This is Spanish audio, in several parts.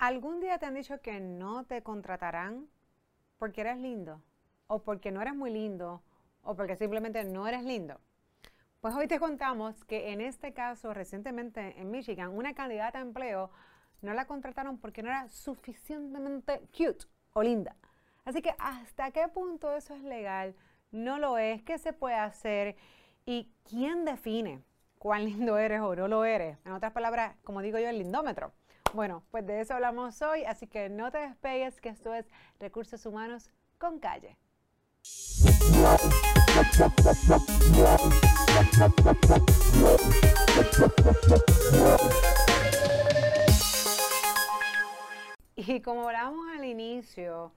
¿Algún día te han dicho que no te contratarán porque eres lindo? ¿O porque no eres muy lindo? ¿O porque simplemente no eres lindo? Pues hoy te contamos que en este caso, recientemente en Michigan, una candidata a empleo no la contrataron porque no era suficientemente cute o linda. Así que hasta qué punto eso es legal, no lo es, qué se puede hacer y quién define cuán lindo eres o no lo eres. En otras palabras, como digo yo, el lindómetro. Bueno, pues de eso hablamos hoy, así que no te despegues, que esto es Recursos Humanos con Calle. Y como hablábamos al inicio,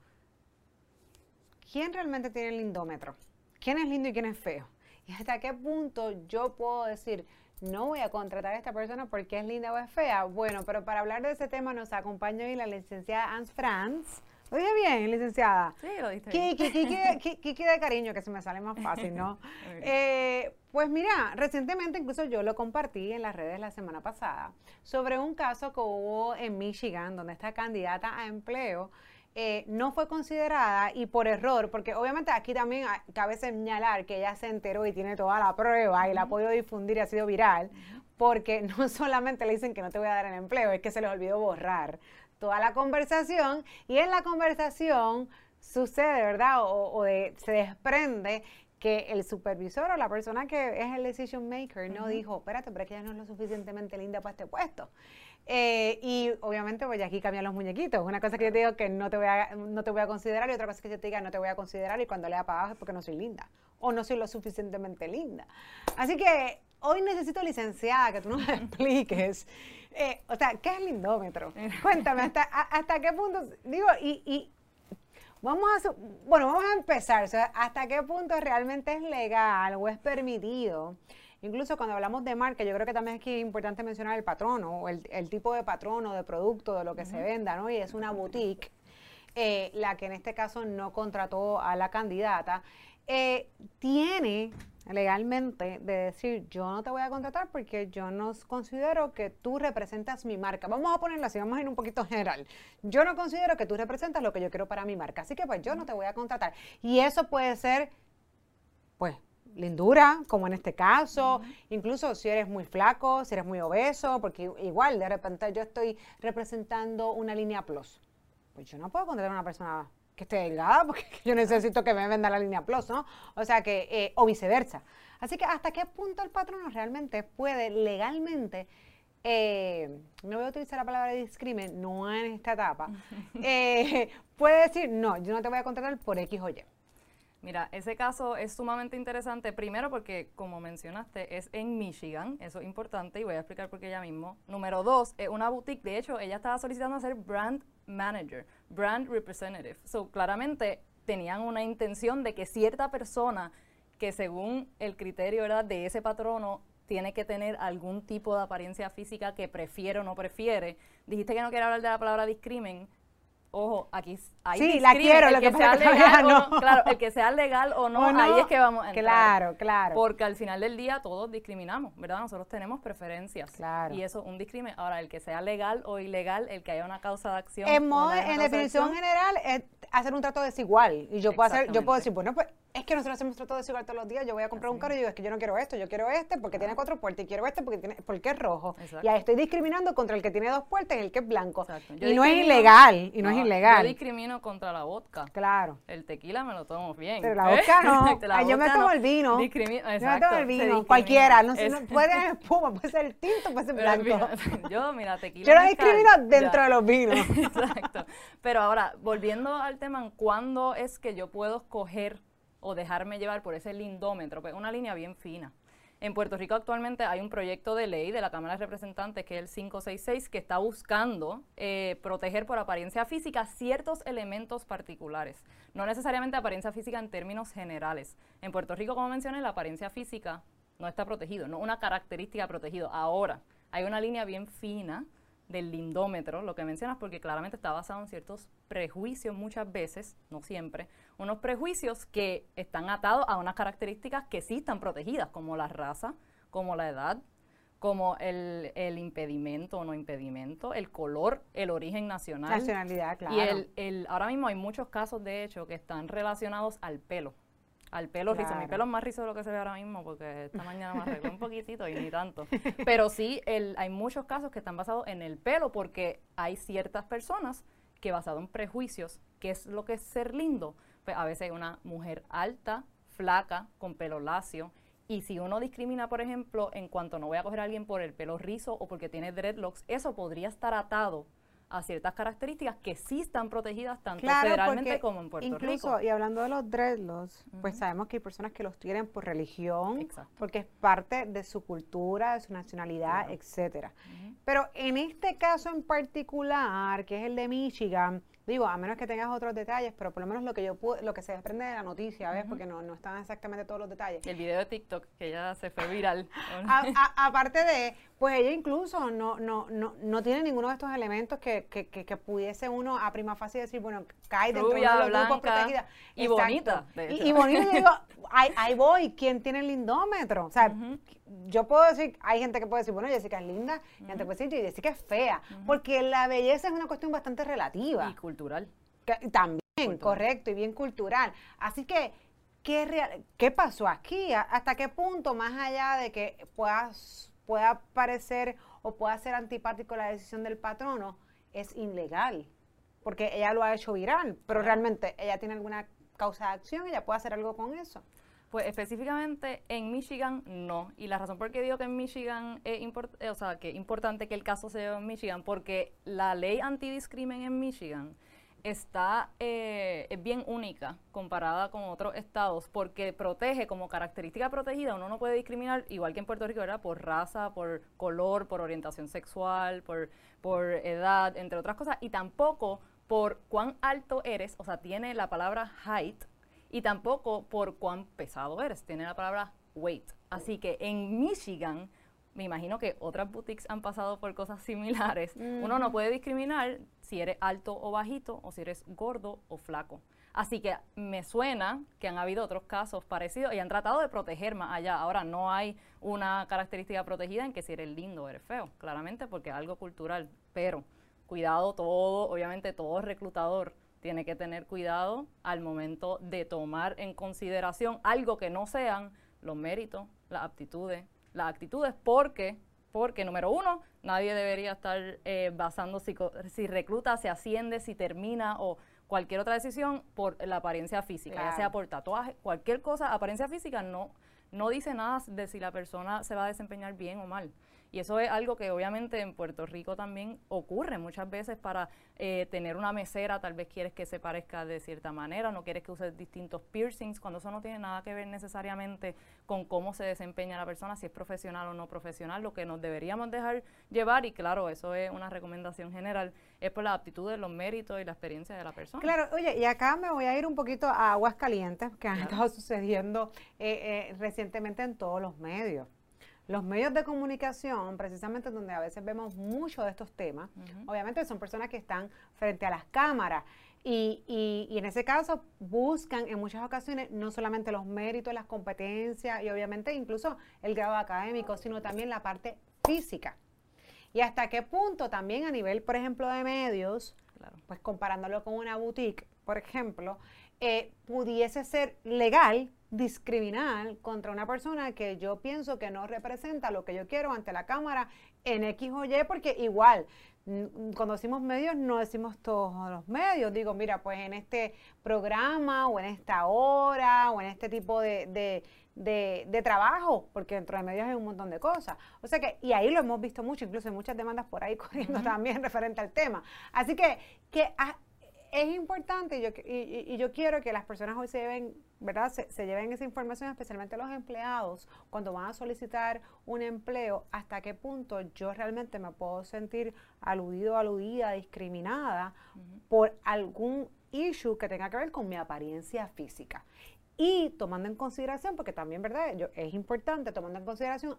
¿quién realmente tiene el lindómetro? ¿Quién es lindo y quién es feo? ¿Y hasta qué punto yo puedo decir, no voy a contratar a esta persona porque es linda o es fea? Bueno, pero para hablar de ese tema nos acompaña hoy la licenciada Ans Franz. ¿Lo dije bien, licenciada? Sí, lo diste bien. Kiki, de cariño, que se me sale más fácil, ¿no? eh, pues mira, recientemente incluso yo lo compartí en las redes la semana pasada sobre un caso que hubo en Michigan donde esta candidata a empleo eh, no fue considerada y por error, porque obviamente aquí también cabe señalar que ella se enteró y tiene toda la prueba y la ha podido difundir y ha sido viral, porque no solamente le dicen que no te voy a dar el empleo, es que se les olvidó borrar toda la conversación y en la conversación sucede, ¿verdad? O, se desprende que el supervisor o la persona que es el decision maker no dijo, espérate, pero es que ella no es lo suficientemente linda para este puesto. Eh, y obviamente, pues aquí cambian los muñequitos. Una cosa que yo te digo que no te, voy a, no te voy a considerar y otra cosa que yo te diga no te voy a considerar y cuando lea para abajo es porque no soy linda o no soy lo suficientemente linda. Así que hoy necesito licenciada que tú nos expliques. Eh, o sea, ¿qué es lindómetro? Cuéntame, ¿hasta, hasta qué punto? Digo, y, y vamos a, bueno, vamos a empezar. O sea, ¿hasta qué punto realmente es legal o es permitido? Incluso cuando hablamos de marca, yo creo que también es importante mencionar el patrono, o el, tipo de patrono, de producto, de lo que se venda, ¿no? Y es una boutique, eh, la que en este caso no contrató a la candidata, eh, tiene legalmente de decir, yo no te voy a contratar porque yo no considero que tú representas mi marca. Vamos a ponerlo así, vamos a ir un poquito general. Yo no considero que tú representas lo que yo quiero para mi marca, así que pues yo no te voy a contratar. Y eso puede ser, pues, lindura, como en este caso, incluso si eres muy flaco, si eres muy obeso, porque igual de repente yo estoy representando una línea plus. Pues yo no puedo contratar a una persona que esté delgada porque yo necesito que me venda la línea plus, ¿no? O sea que, eh, o viceversa. Así que hasta qué punto el patrono realmente puede legalmente, eh, no voy a utilizar la palabra discrimen, no en esta etapa, eh, puede decir, no, yo no te voy a contratar por X o Y. Mira, ese caso es sumamente interesante, primero porque, como mencionaste, es en Michigan, eso es importante y voy a explicar por qué ya mismo. Número dos, es una boutique, de hecho, ella estaba solicitando ser brand manager, brand representative. So, claramente tenían una intención de que cierta persona que según el criterio ¿verdad? de ese patrono tiene que tener algún tipo de apariencia física que prefiere o no prefiere. Dijiste que no quiere hablar de la palabra discrimen, ojo, aquí hay Sí, la quiero, lo que, sea legal no. Claro, el que sea legal o no, ahí es que vamos a entrar. Claro, claro. Porque al final del día todos discriminamos, ¿verdad? Nosotros tenemos preferencias. Claro. Y eso, un discrimen. Ahora, el que sea legal o ilegal, el que haya una causa de acción. En, modo, en definición general, es hacer un trato desigual. Y yo puedo hacer, yo puedo decir, bueno, pues es que nosotros hacemos trato desigual todos los días. Yo voy a comprar un carro y digo, es que yo no quiero esto, yo quiero este porque tiene cuatro puertas y quiero este porque tiene porque es rojo. Y ahí estoy discriminando contra el que tiene dos puertas y el que es blanco. Y no es ilegal, y no, es ilegal. Yo discrimino contra la vodka. Claro. El tequila me lo tomo bien. Pero la vodka no. yo me tomo el vino. Discrimino, yo me tomo el vino. Cualquiera. No, no, puede ser espuma, puede ser el tinto, puede ser blanco. yo, mira, tequila. Yo lo discrimino dentro de los vinos. Exacto. Pero ahora, volviendo al tema, ¿cuándo es que yo puedo escoger o dejarme llevar por ese lindómetro, pues una línea bien fina. En Puerto Rico actualmente hay un proyecto de ley de la Cámara de Representantes, que es el 566, que está buscando eh, proteger por apariencia física ciertos elementos particulares, no necesariamente apariencia física en términos generales. En Puerto Rico, como mencioné, la apariencia física no está protegido, no una característica protegida. Ahora, hay una línea bien fina del lindómetro, lo que mencionas, porque claramente está basado en ciertos prejuicios muchas veces, no siempre, unos prejuicios que están atados a unas características que sí están protegidas, como la raza, como la edad, como el, el, impedimento o no impedimento, el color, el origen nacional. Nacionalidad, claro. Y el, el, ahora mismo hay muchos casos, de hecho, que están relacionados al pelo. Al pelo rizo. Mi pelo es más rizo de lo que se ve ahora mismo porque esta mañana me arreglé un poquitito y ni tanto. Pero sí, el, hay muchos casos que están basados en el pelo porque hay ciertas personas que basado en prejuicios, ¿qué es lo que es ser lindo? Pues a veces una mujer alta, flaca, con pelo lacio, y si uno discrimina, por ejemplo, en cuanto no voy a coger a alguien por el pelo rizo o porque tiene dreadlocks, eso podría estar atado a ciertas características que sí están protegidas tanto federalmente como en Puerto Rico. Incluso, y hablando de los dreadlocks, pues sabemos que hay personas que los tienen por religión, porque es parte de su cultura, de su nacionalidad, etcétera. Pero en este caso en particular, que es el de Michigan, Digo, a menos que tengas otros detalles, pero por lo menos lo que yo pude, lo que se desprende de la noticia, ¿ves? Porque no, no están exactamente todos los detalles. El video de TikTok, que ya se fue viral. aparte de, pues ella incluso no, no, no, no tiene ninguno de estos elementos que, que, que, pudiese uno a prima fácil decir, bueno, cae dentro de los grupos protegidos. Y bonita. Y, y, bonita, yo digo, ahí, ahí, voy, ¿quién tiene el lindómetro? O sea, yo puedo decir, hay gente que puede decir, bueno, Jessica es linda, y gente puede decir, Jessica es fea, porque la belleza es una cuestión bastante relativa. Y cultural. también, correcto, y bien cultural. Así que, ¿qué, real, ¿qué pasó aquí? ¿Hasta qué punto, más allá de que puedas, pueda parecer o pueda ser antipático la decisión del patrono, es ilegal? Porque ella lo ha hecho viral, pero realmente ella tiene alguna causa de acción, ella puede hacer algo con eso. Pues específicamente en Michigan no. Y la razón por qué digo que en Michigan es eh, o sea, que importante que el caso se en Michigan, porque la ley antidiscrimen en Michigan está eh, es bien única comparada con otros estados porque protege como característica protegida uno no puede discriminar igual que en Puerto Rico era por raza por color por orientación sexual por por edad entre otras cosas y tampoco por cuán alto eres o sea tiene la palabra height y tampoco por cuán pesado eres. Tiene la palabra weight. Así que en Michigan, me imagino que otras boutiques han pasado por cosas similares. Uno no puede discriminar si eres alto o bajito o si eres gordo o flaco. Así que me suena que han habido otros casos parecidos y han tratado de proteger más allá. Ahora no hay una característica protegida en que si eres lindo o eres feo, claramente porque es algo cultural. Pero cuidado todo, obviamente todo reclutador tiene que tener cuidado al momento de tomar en consideración algo que no sean los méritos, las aptitudes, las actitudes, porque, porque número uno, nadie debería estar eh, basando si, si, recluta, si asciende, si termina o cualquier otra decisión por la apariencia física, ya sea por tatuaje, cualquier cosa, apariencia física no, no dice nada de si la persona se va a desempeñar bien o mal. Y eso es algo que obviamente en Puerto Rico también ocurre muchas veces para eh, tener una mesera, tal vez quieres que se parezca de cierta manera, no quieres que use distintos piercings, cuando eso no tiene nada que ver necesariamente con cómo se desempeña la persona, si es profesional o no profesional, lo que nos deberíamos dejar llevar, y claro, eso es una recomendación general, es por la aptitudes, los méritos y la experiencia de la persona. Claro, oye, y acá me voy a ir un poquito a aguas calientes que han estado sucediendo eh, eh, recientemente en todos los medios. Los medios de comunicación, precisamente donde a veces vemos mucho de estos temas, obviamente son personas que están frente a las cámaras y, y, en ese caso buscan en muchas ocasiones no solamente los méritos, las competencias y obviamente incluso el grado académico, sino también la parte física. Y hasta qué punto también a nivel, por ejemplo, de medios, pues comparándolo con una boutique, por ejemplo, eh, pudiese ser legal discriminar contra una persona que yo pienso que no representa lo que yo quiero ante la cámara en X o Y, porque igual, cuando decimos medios, no decimos todos los medios. Digo, mira, pues en este programa o en esta hora o en este tipo de, de, trabajo, porque dentro de medios hay un montón de cosas. O sea que, y ahí lo hemos visto mucho, incluso hay muchas demandas por ahí corriendo también referente al tema. Así que, que es importante y yo, y, yo, quiero que las personas hoy se lleven, ¿verdad? Se, lleven esa información, especialmente los empleados, cuando van a solicitar un empleo, hasta qué punto yo realmente me puedo sentir aludido, aludida, discriminada por algún issue que tenga que ver con mi apariencia física. Y tomando en consideración, porque también, ¿verdad? Yo, es importante tomando en consideración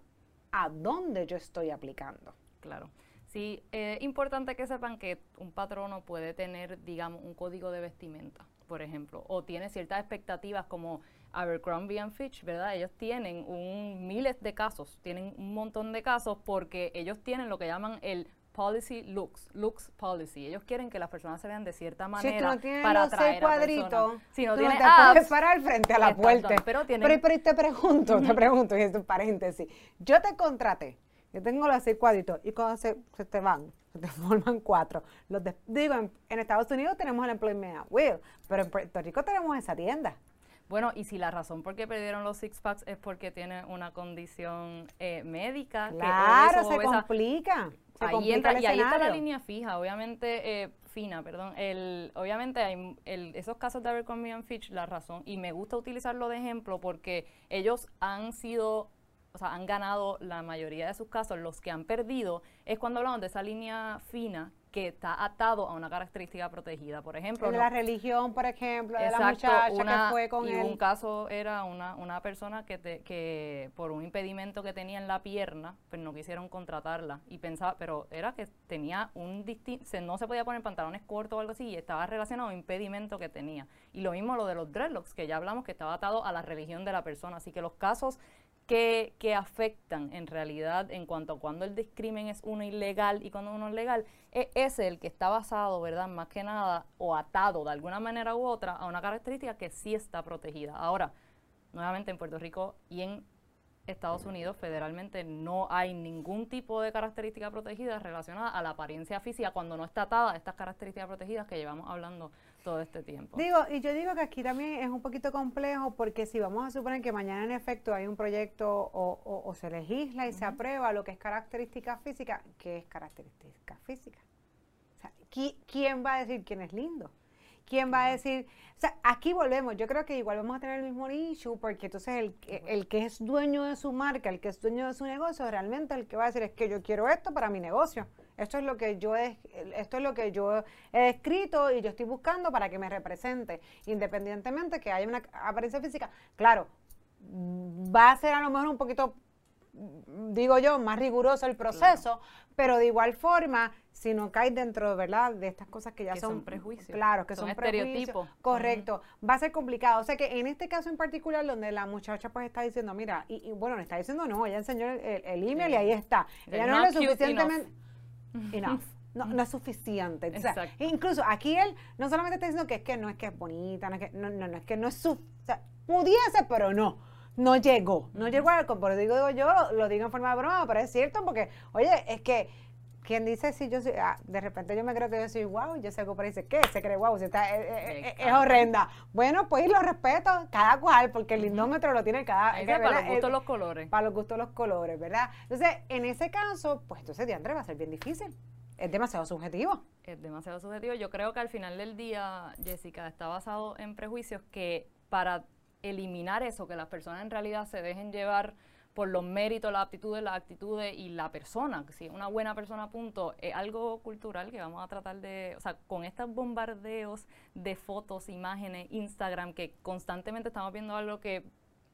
a dónde yo estoy aplicando. Claro. Sí, es importante que sepan que un patrono puede tener, digamos, un código de vestimenta, por ejemplo, o tiene ciertas expectativas como Abercrombie and Fitch, ¿verdad? Ellos tienen un miles de casos, tienen un montón de casos porque ellos tienen lo que llaman el policy looks, looks policy. Ellos quieren que las personas se vean de cierta manera si tú no para los seis atraer cuadritos, a personas. Si no tú tienes te puedes parar frente a la puerta. pero tienen- pero, pero te pregunto, te pregunto, y esto es paréntesis. Yo te contraté, yo tengo los seis cuadritos, y cuando se, se te van, se te forman cuatro. Los de- digo, en, en Estados Unidos tenemos el Employment at Will, pero en Puerto Rico tenemos esa tienda. Bueno, y si la razón por qué perdieron los six packs es porque tienen una condición eh, médica, que Claro, obeso, se obesa, complica. Se ahí complica entra, el y ahí está la línea fija, obviamente eh, fina, perdón. El, obviamente hay el- esos casos de Abercrombie and Fitch, la razón, y me gusta utilizarlo de ejemplo porque ellos han sido, o sea, han ganado la mayoría de sus casos. Los que han perdido es cuando hablamos de esa línea fina que está atado a una característica protegida. Por ejemplo, El de no- la religión, por ejemplo, de la Exacto, muchacha una- que fue con y él. un caso era una, una persona que, te- que por un impedimento que tenía en la pierna, pues no quisieron contratarla y pensaba, pero era que tenía un distinto, no se podía poner pantalones cortos o algo así y estaba relacionado a un impedimento que tenía. Y lo mismo lo de los dreadlocks, que ya hablamos que estaba atado a la religión de la persona, así que los casos que, que afectan en realidad en cuanto a cuando el discrimen es uno ilegal y cuando uno es legal, es ese el que está basado, ¿verdad? Más que nada, o atado de alguna manera u otra a una característica que sí está protegida. Ahora, nuevamente en Puerto Rico y en Estados Unidos federalmente no hay ningún tipo de característica protegida relacionada a la apariencia física cuando no está atada a estas características protegidas que llevamos hablando todo este tiempo. Digo, y yo digo que aquí también es un poquito complejo porque si vamos a suponer que mañana en efecto hay un proyecto o, o- o se legisla y se aprueba lo que es característica física, ¿qué es característica física? O sea, ¿qui- ¿quién va a decir quién es lindo? ¿Quién va a decir? O sea, aquí volvemos. Yo creo que igual vamos a tener el mismo issue porque entonces el, que- el que es dueño de su marca, el que es dueño de su negocio, realmente el que va a decir es que yo quiero esto para mi negocio. Esto es lo que yo he, esto es lo que yo he escrito y yo estoy buscando para que me represente, independientemente que haya una apariencia física. Claro, va a ser a lo mejor un poquito digo yo, más riguroso el proceso, pero de igual forma, si no caes dentro, ¿verdad?, de estas cosas que ya Que son, son prejuicios, Claro, que son son, prejuicios. Correcto, va a ser complicado. O sea que en este caso en particular, donde la muchacha pues está diciendo, mira, y, y bueno, le está diciendo no, ella enseñó el, el- el email y ahí está. Ella no not es lo suficientemente enough. No, no es suficiente. O sea, incluso aquí él no solamente está diciendo que es que no es que es bonita, no es que no, no, no es que no es su, o sea, pudiese, pero no. No llegó, no llegó al pero digo, digo yo, lo, lo digo en forma de broma, pero es cierto porque, oye, es que quien dice si yo soy, ah, de repente yo me creo que yo soy guau, yo sé que dice, ¿qué? Se cree guau, si está, eh, eh, eh, es Exacto. horrenda. Bueno, pues lo respeto, cada cual, porque el lindómetro lo tiene cada, Ahí que, para los gustos los colores. para los gustos los colores, ¿verdad? Entonces, en ese caso, pues entonces Diandre va a ser bien difícil. Es demasiado subjetivo. es demasiado subjetivo. Yo creo que al final del día, Jessica, está basado en prejuicios que para eliminar eso, que las personas en realidad se dejen llevar por los méritos, las aptitudes, las actitudes y la persona, si es una buena persona, punto, es algo cultural que vamos a tratar de, o sea, con estos bombardeos de fotos, imágenes, Instagram, que constantemente estamos viendo algo que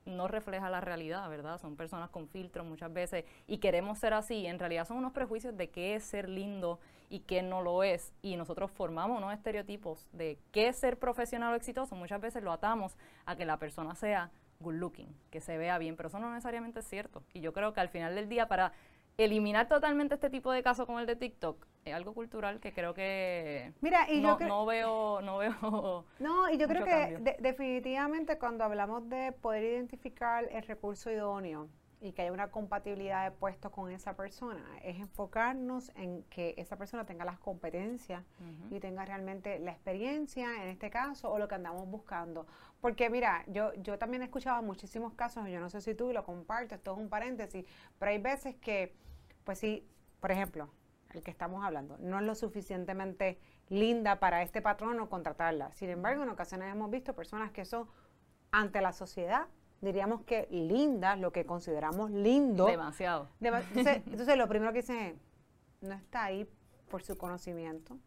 no refleja la realidad, ¿verdad? Son personas con filtros muchas veces y queremos ser así. En realidad son unos prejuicios de qué es ser lindo y qué no lo es. Y nosotros formamos unos estereotipos de qué es ser profesional o exitoso. Muchas veces lo atamos a que la persona sea good looking, que se vea bien, pero eso no necesariamente es cierto. Y yo creo que al final del día, para eliminar totalmente este tipo de casos como el de TikTok, es algo cultural que creo que Mira, y no, yo no veo, no veo No, y yo creo que de- definitivamente cuando hablamos de poder identificar el recurso idóneo y que haya una compatibilidad de puestos con esa persona, es enfocarnos en que esa persona tenga las competencias y tenga realmente la experiencia en este caso o lo que andamos buscando. Porque mira, yo, yo también he escuchado muchísimos casos, yo no sé si tú lo compartes, esto es un paréntesis, pero hay veces que, pues sí, por ejemplo, el que estamos hablando, no es lo suficientemente linda para este patrón o contratarla. Sin embargo, en ocasiones hemos visto personas que son ante la sociedad, diríamos que lindas, lo que consideramos lindo. demasiado. Dema- Entonces, entonces, lo primero que dicen es, no está ahí por su conocimiento,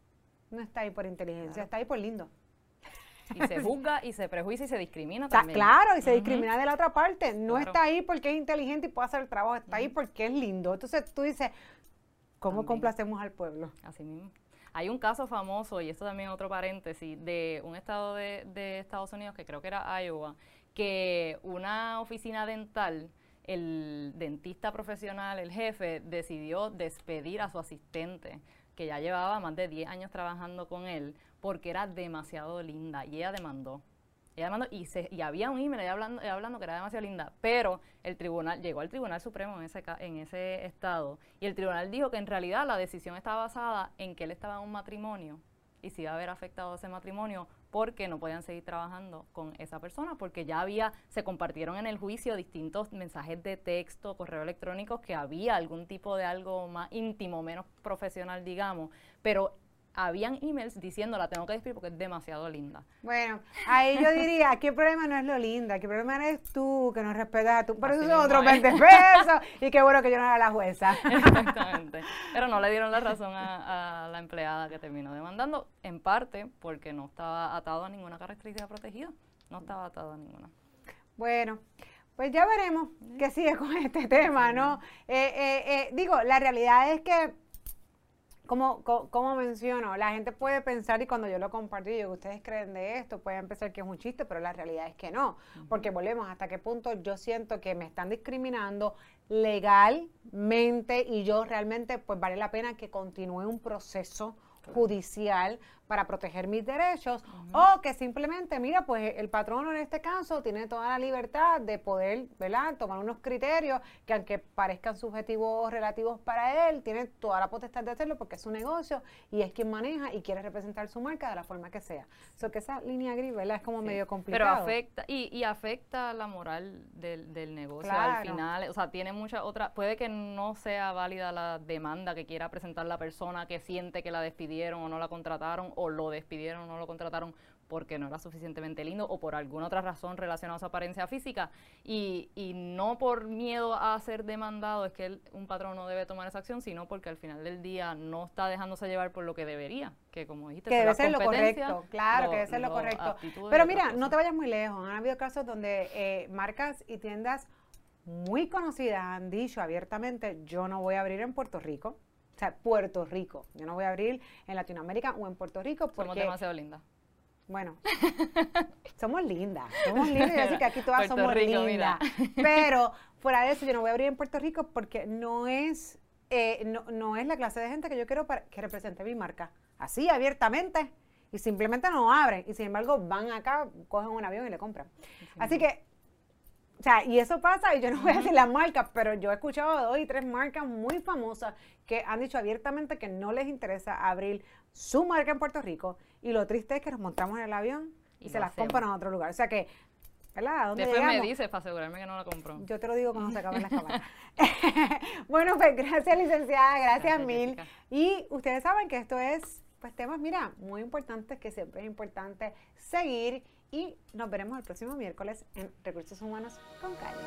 no está ahí por inteligencia, Claro. está ahí por lindo. Y se juzga y se prejuicia y se discrimina Está también. claro, y se discrimina de la otra parte. No Claro. está ahí porque es inteligente y puede hacer el trabajo, está ahí porque es lindo. Entonces tú dices, ¿cómo También. complacemos al pueblo? Así mismo. Hay un caso famoso, y esto también otro paréntesis, de un estado de, de Estados Unidos, que creo que era Iowa, que una oficina dental, el dentista profesional, el jefe, decidió despedir a su asistente, que ya llevaba más de 10 años trabajando con él, porque era demasiado linda y ella demandó. Ella demandó y, se, y había un email hablando, hablando que era demasiado linda, pero el tribunal llegó al Tribunal Supremo en ese, en ese estado y el tribunal dijo que en realidad la decisión estaba basada en que él estaba en un matrimonio y si iba a haber afectado ese matrimonio porque no podían seguir trabajando con esa persona, porque ya había, se compartieron en el juicio distintos mensajes de texto, correo electrónico, que había algún tipo de algo más íntimo, menos profesional, digamos, pero habían emails diciendo la tengo que despedir porque es demasiado linda. Bueno, ahí yo diría, aquí el problema no es lo linda, aquí el problema eres tú, que no respetas a tú. Pero eso son otros 20 pesos y qué bueno que yo no era la jueza. Exactamente. Pero no le dieron la razón a, la empleada que terminó demandando, en parte porque no estaba atado a ninguna característica protegida. No estaba atado a ninguna. Bueno. Pues ya veremos qué sigue con este tema, ¿no? Eh, eh, eh, digo, la realidad es que como, como, menciono, la gente puede pensar, y cuando yo lo compartí, yo que ustedes creen de esto, pueden pensar que es un chiste, pero la realidad es que no. Porque volvemos, hasta qué punto yo siento que me están discriminando legalmente y yo realmente, pues vale la pena que continúe un proceso judicial para proteger mis derechos o que simplemente, mira, pues el patrono en este caso tiene toda la libertad de poder, ¿verdad?, tomar unos criterios que aunque parezcan subjetivos relativos para él, tiene toda la potestad de hacerlo porque es su negocio y es quien maneja y quiere representar su marca de la forma que sea. So que esa línea gris, ¿verdad?, es como medio complicado. Pero afecta, y, y afecta la moral del, del negocio al final, o sea, tiene mucha otra, puede que no sea válida la demanda que quiera presentar la persona que siente que la despidieron o no la contrataron o lo despidieron o no lo contrataron porque no era suficientemente lindo o por alguna otra razón relacionada a su apariencia física. Y, y no por miedo a ser demandado es que un patrón no debe tomar esa acción, sino porque al final del día no está dejándose llevar por lo que debería, que como dijiste, que debe ser lo correcto, claro, que debe ser lo, correcto. Pero mira, no te vayas muy lejos, han habido casos donde eh, marcas y tiendas muy conocidas han dicho abiertamente, yo no voy a abrir en Puerto Rico, o sea, Puerto Rico. Yo no voy a abrir en Latinoamérica o en Puerto Rico porque... Somos demasiado lindas. Bueno, somos lindas, somos lindas, así que aquí todas somos lindas. Pero fuera de eso, yo no voy a abrir en Puerto Rico porque no es, eh, no, no, es la clase de gente que yo quiero para que represente mi marca. Así, abiertamente. Y simplemente no abren. Y sin embargo, van acá, cogen un avión y le compran. Así que o sea, y eso pasa, y yo no voy a decir las marcas, pero yo he escuchado dos y tres marcas muy famosas que han dicho abiertamente que no les interesa abrir su marca en Puerto Rico. Y lo triste es que nos montamos en el avión y, se las compran a otro lugar. O sea que, ¿verdad? ¿Dónde Después me dices para asegurarme que no la compro. Yo te lo digo cuando se acaben las cámaras. bueno, pues gracias, licenciada, gracias, mil. Y ustedes saben que esto es, pues temas, mira, muy importantes, que siempre es importante seguir y nos veremos el próximo miércoles en Recursos Humanos con Calle.